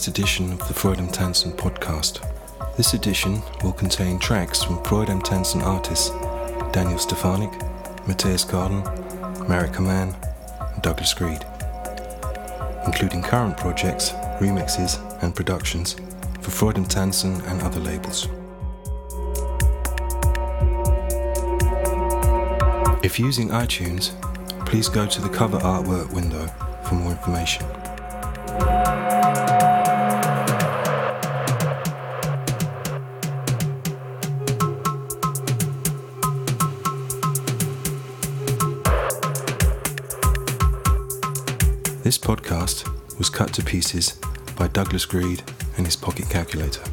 First edition of the Freude am Tanzen podcast. This edition will contain tracks from Freude am Tanzen artists Daniel Stefanik, Mathias Kaden, Marek Hemmann, and Douglas Greed, including current projects, remixes, and productions for Freude am Tanzen and other labels. If using iTunes, please go to the cover artwork window for more information. Pieces by Douglas Greed and his pocket calculator.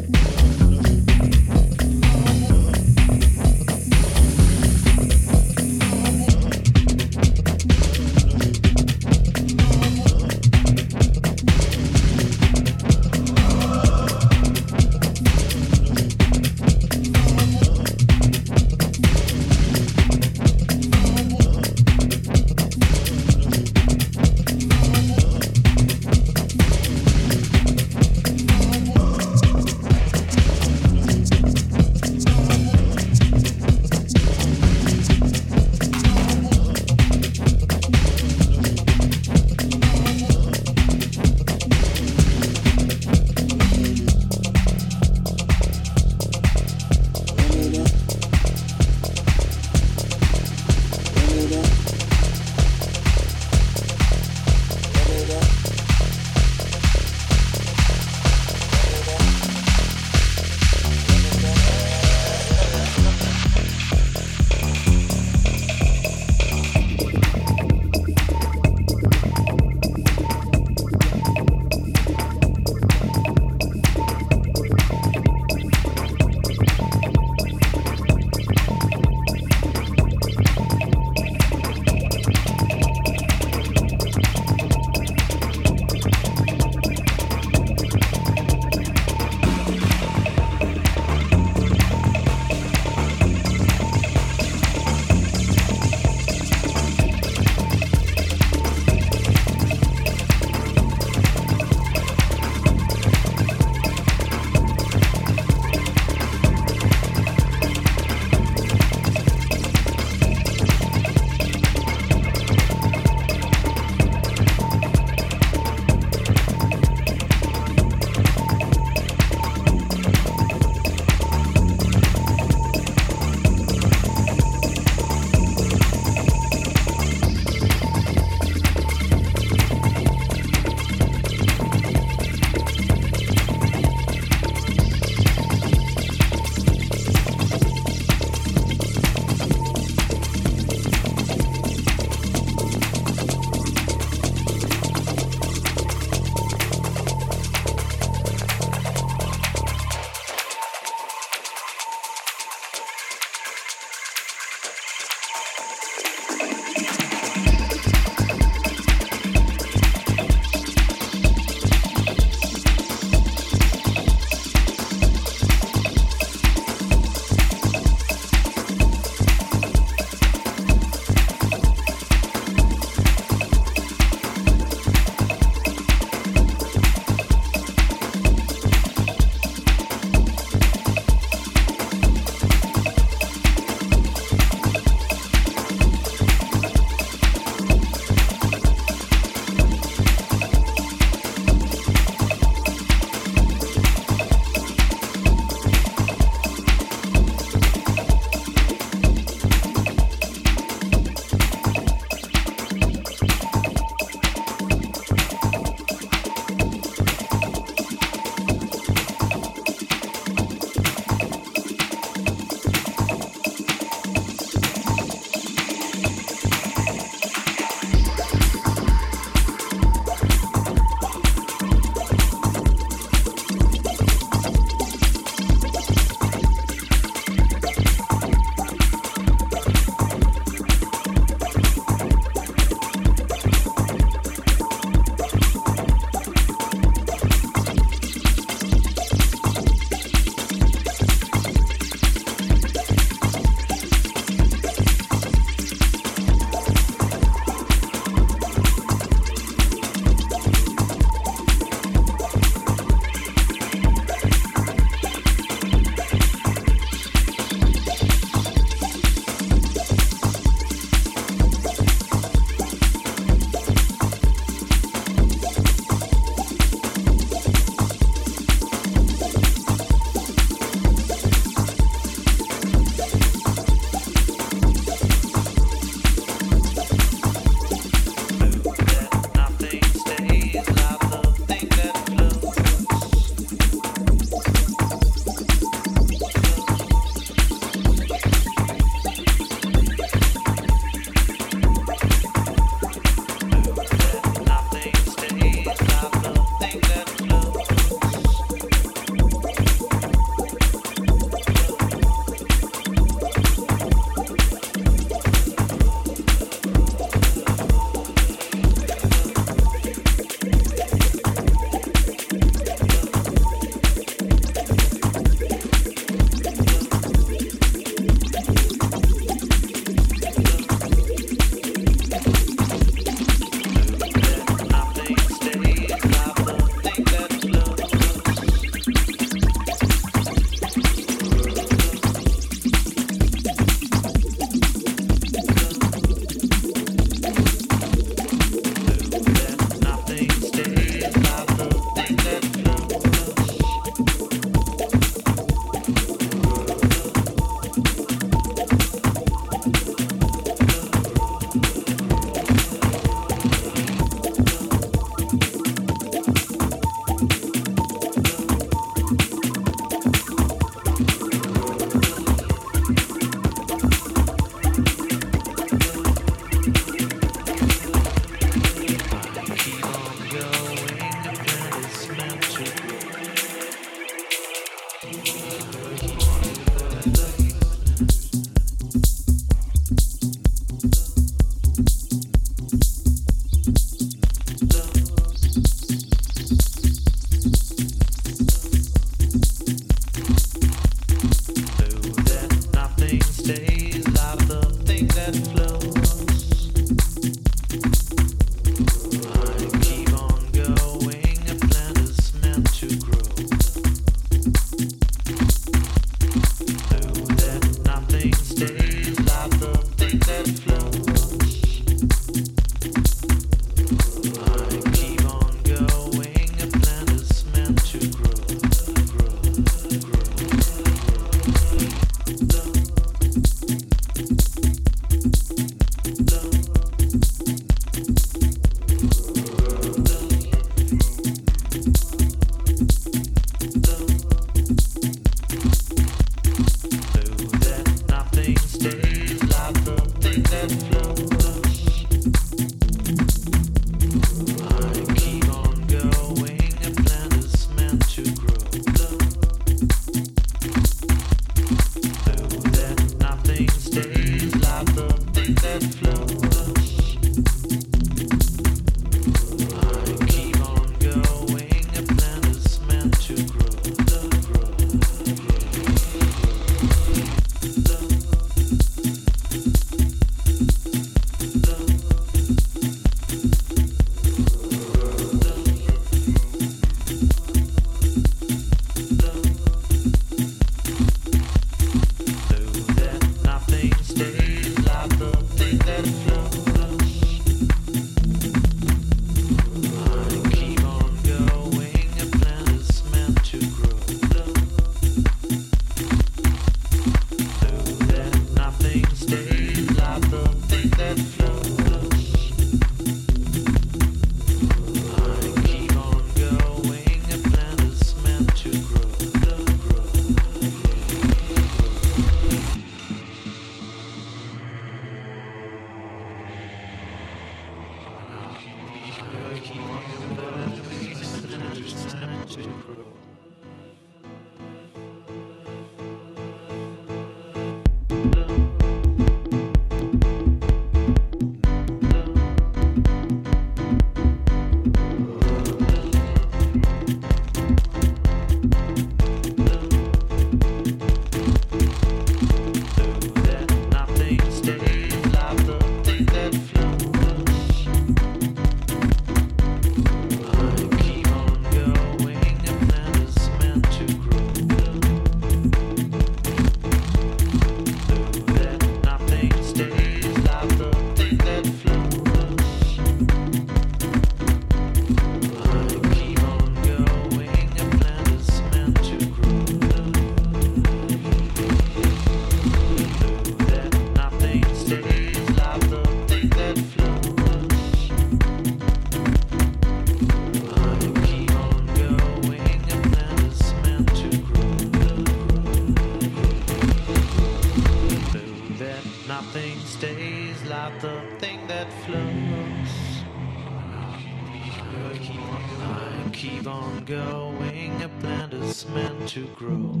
To grow,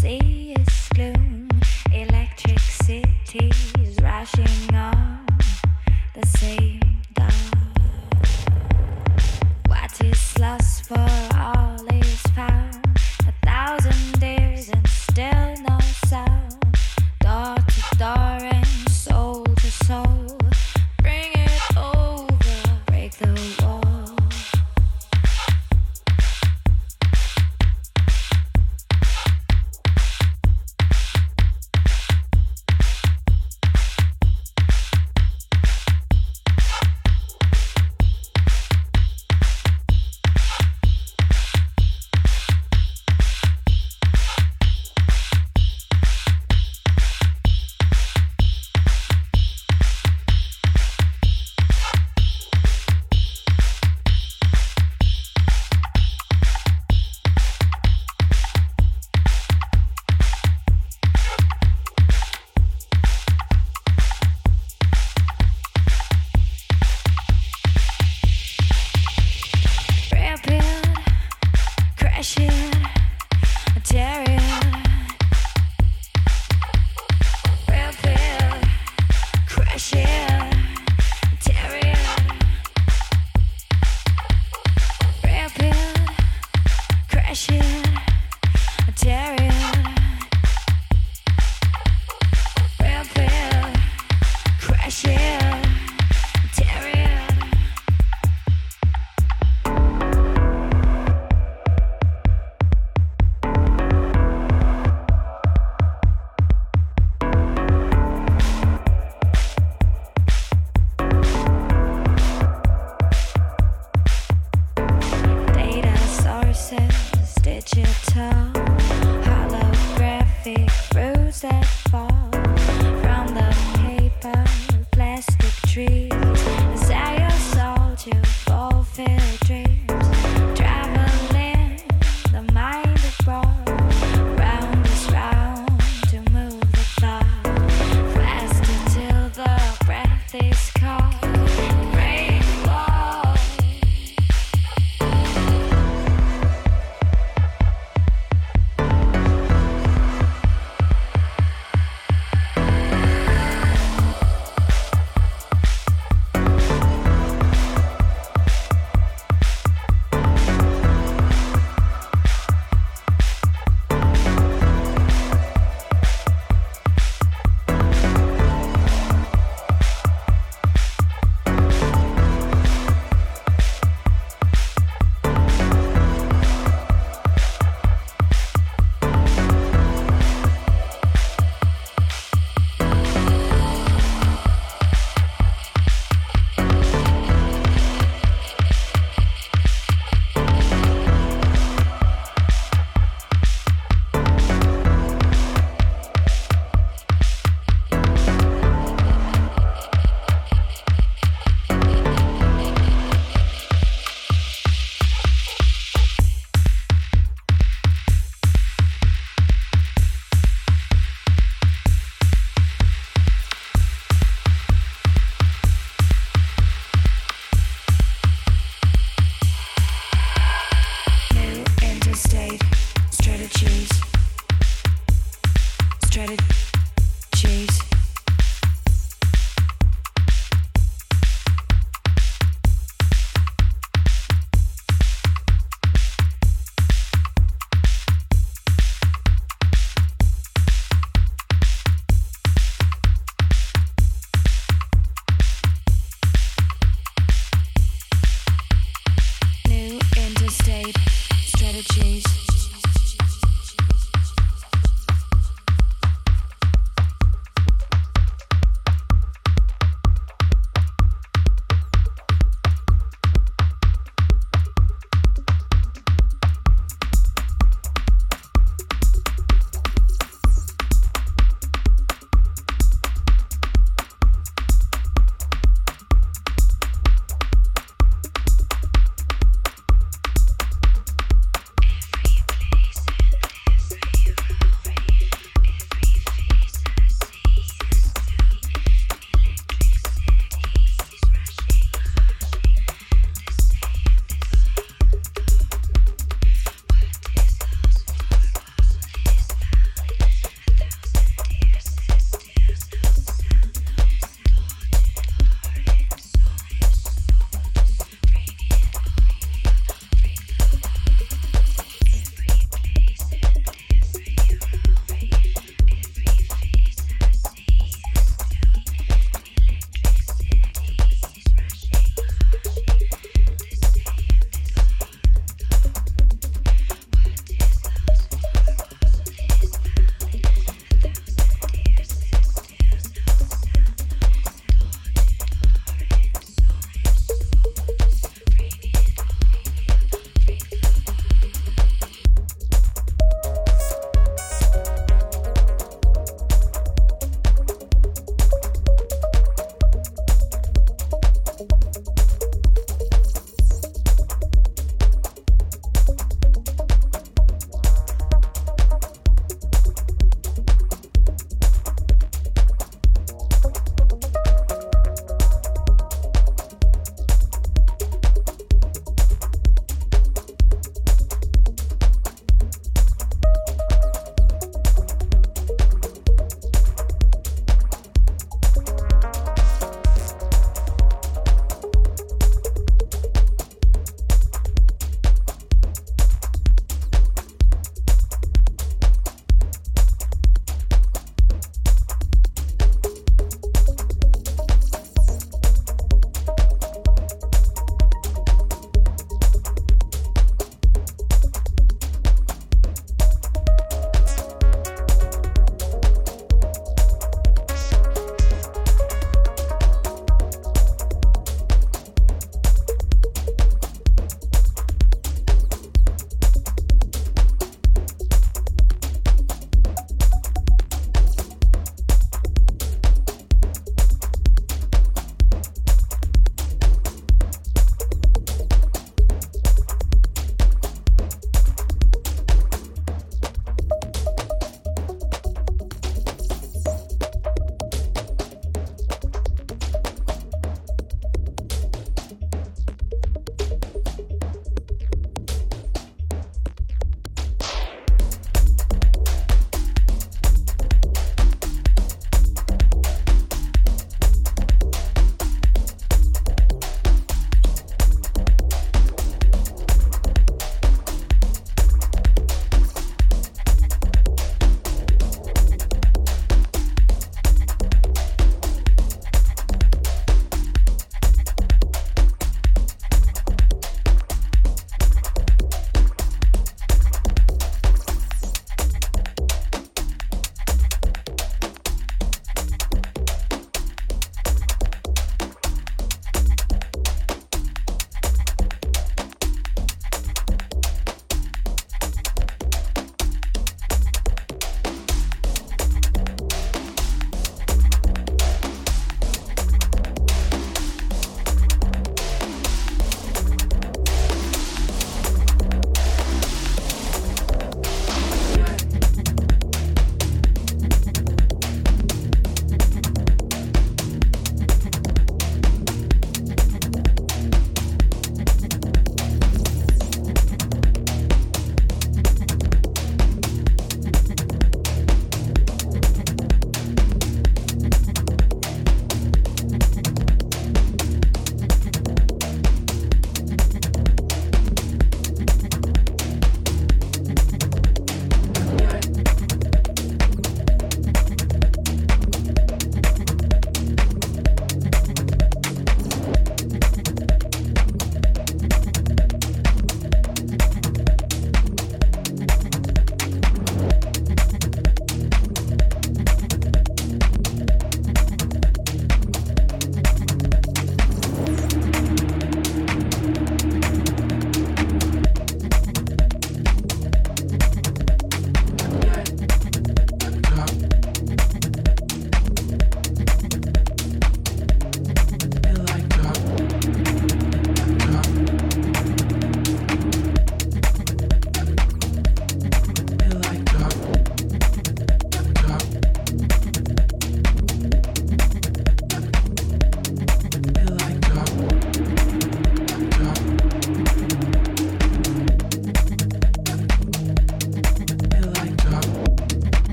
see.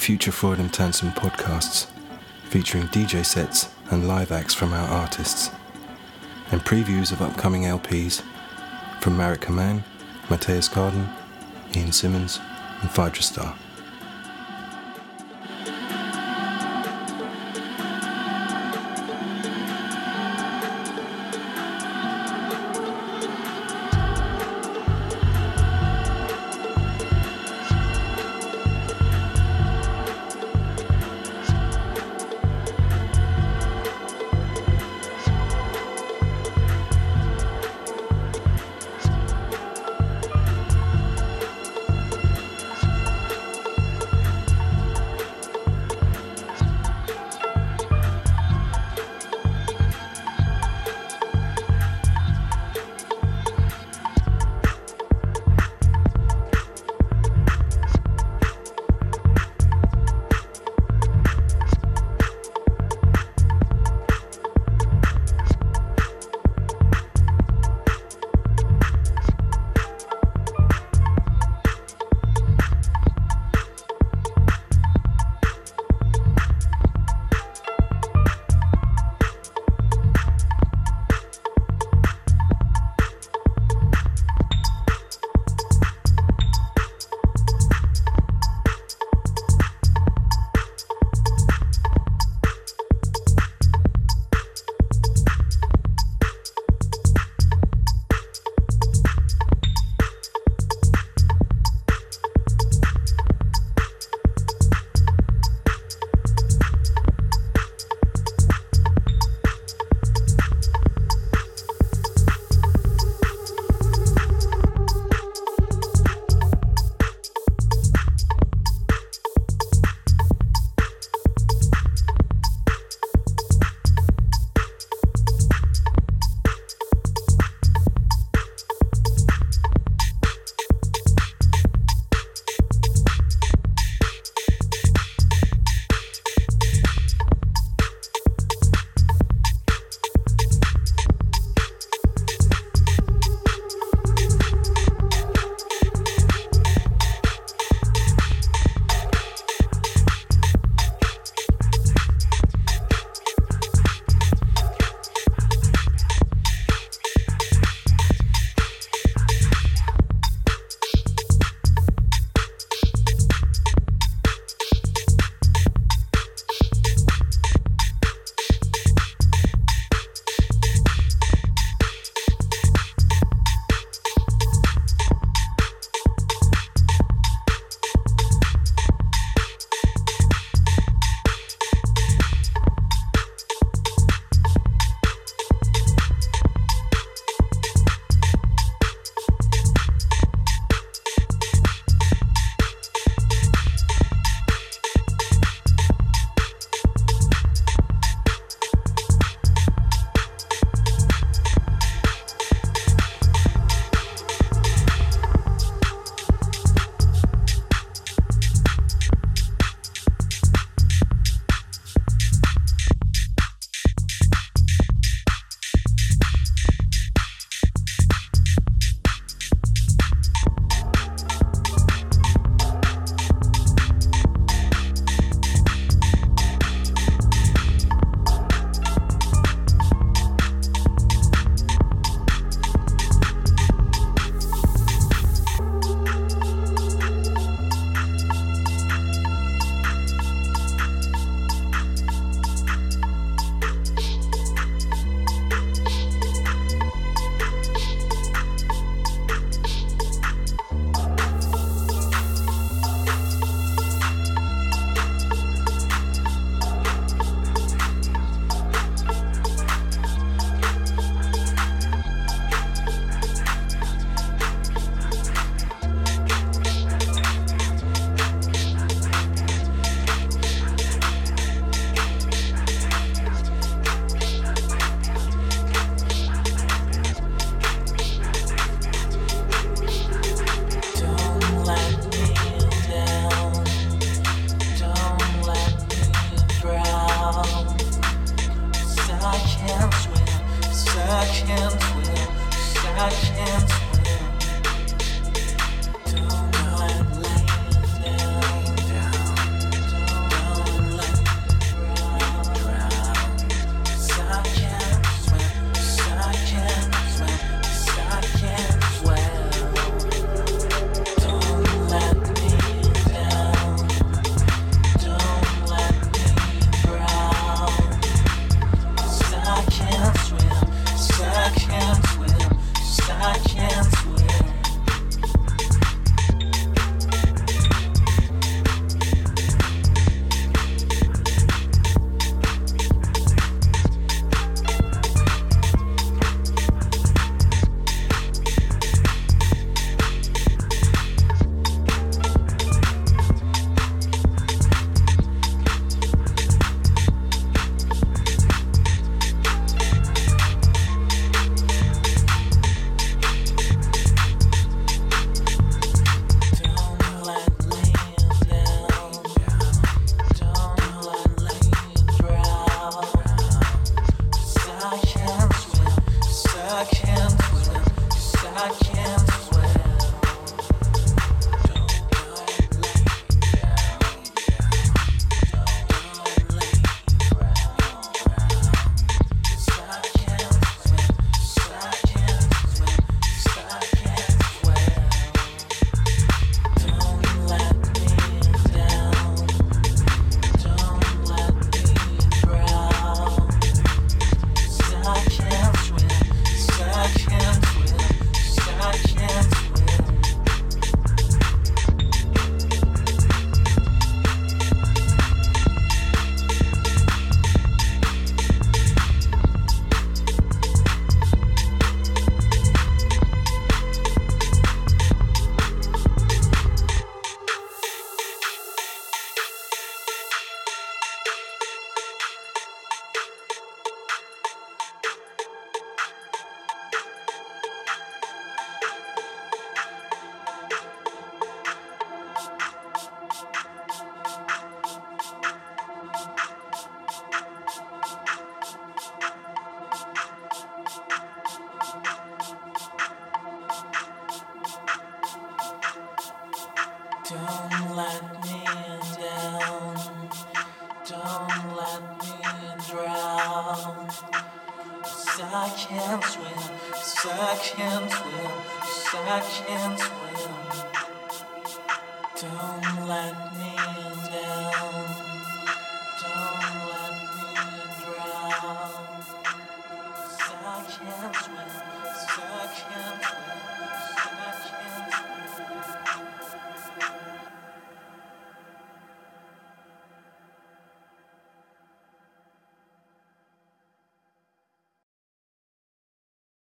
Future Freude am Tanzen podcasts featuring DJ sets and live acts from our artists, and previews of upcoming LPs from Marek Hemmann, Mathias Kaden, Ian Simmons, and Phaedra Star.